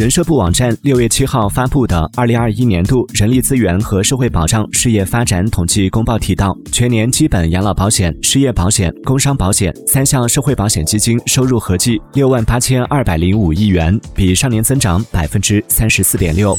人社部网站六月七号发布的二零二一年度人力资源和社会保障事业发展统计公报提到全年基本养老保险失业保险工伤保险三项社会保险基金收入合计六万八千二百零五亿元比上年增长百分之三十四点六。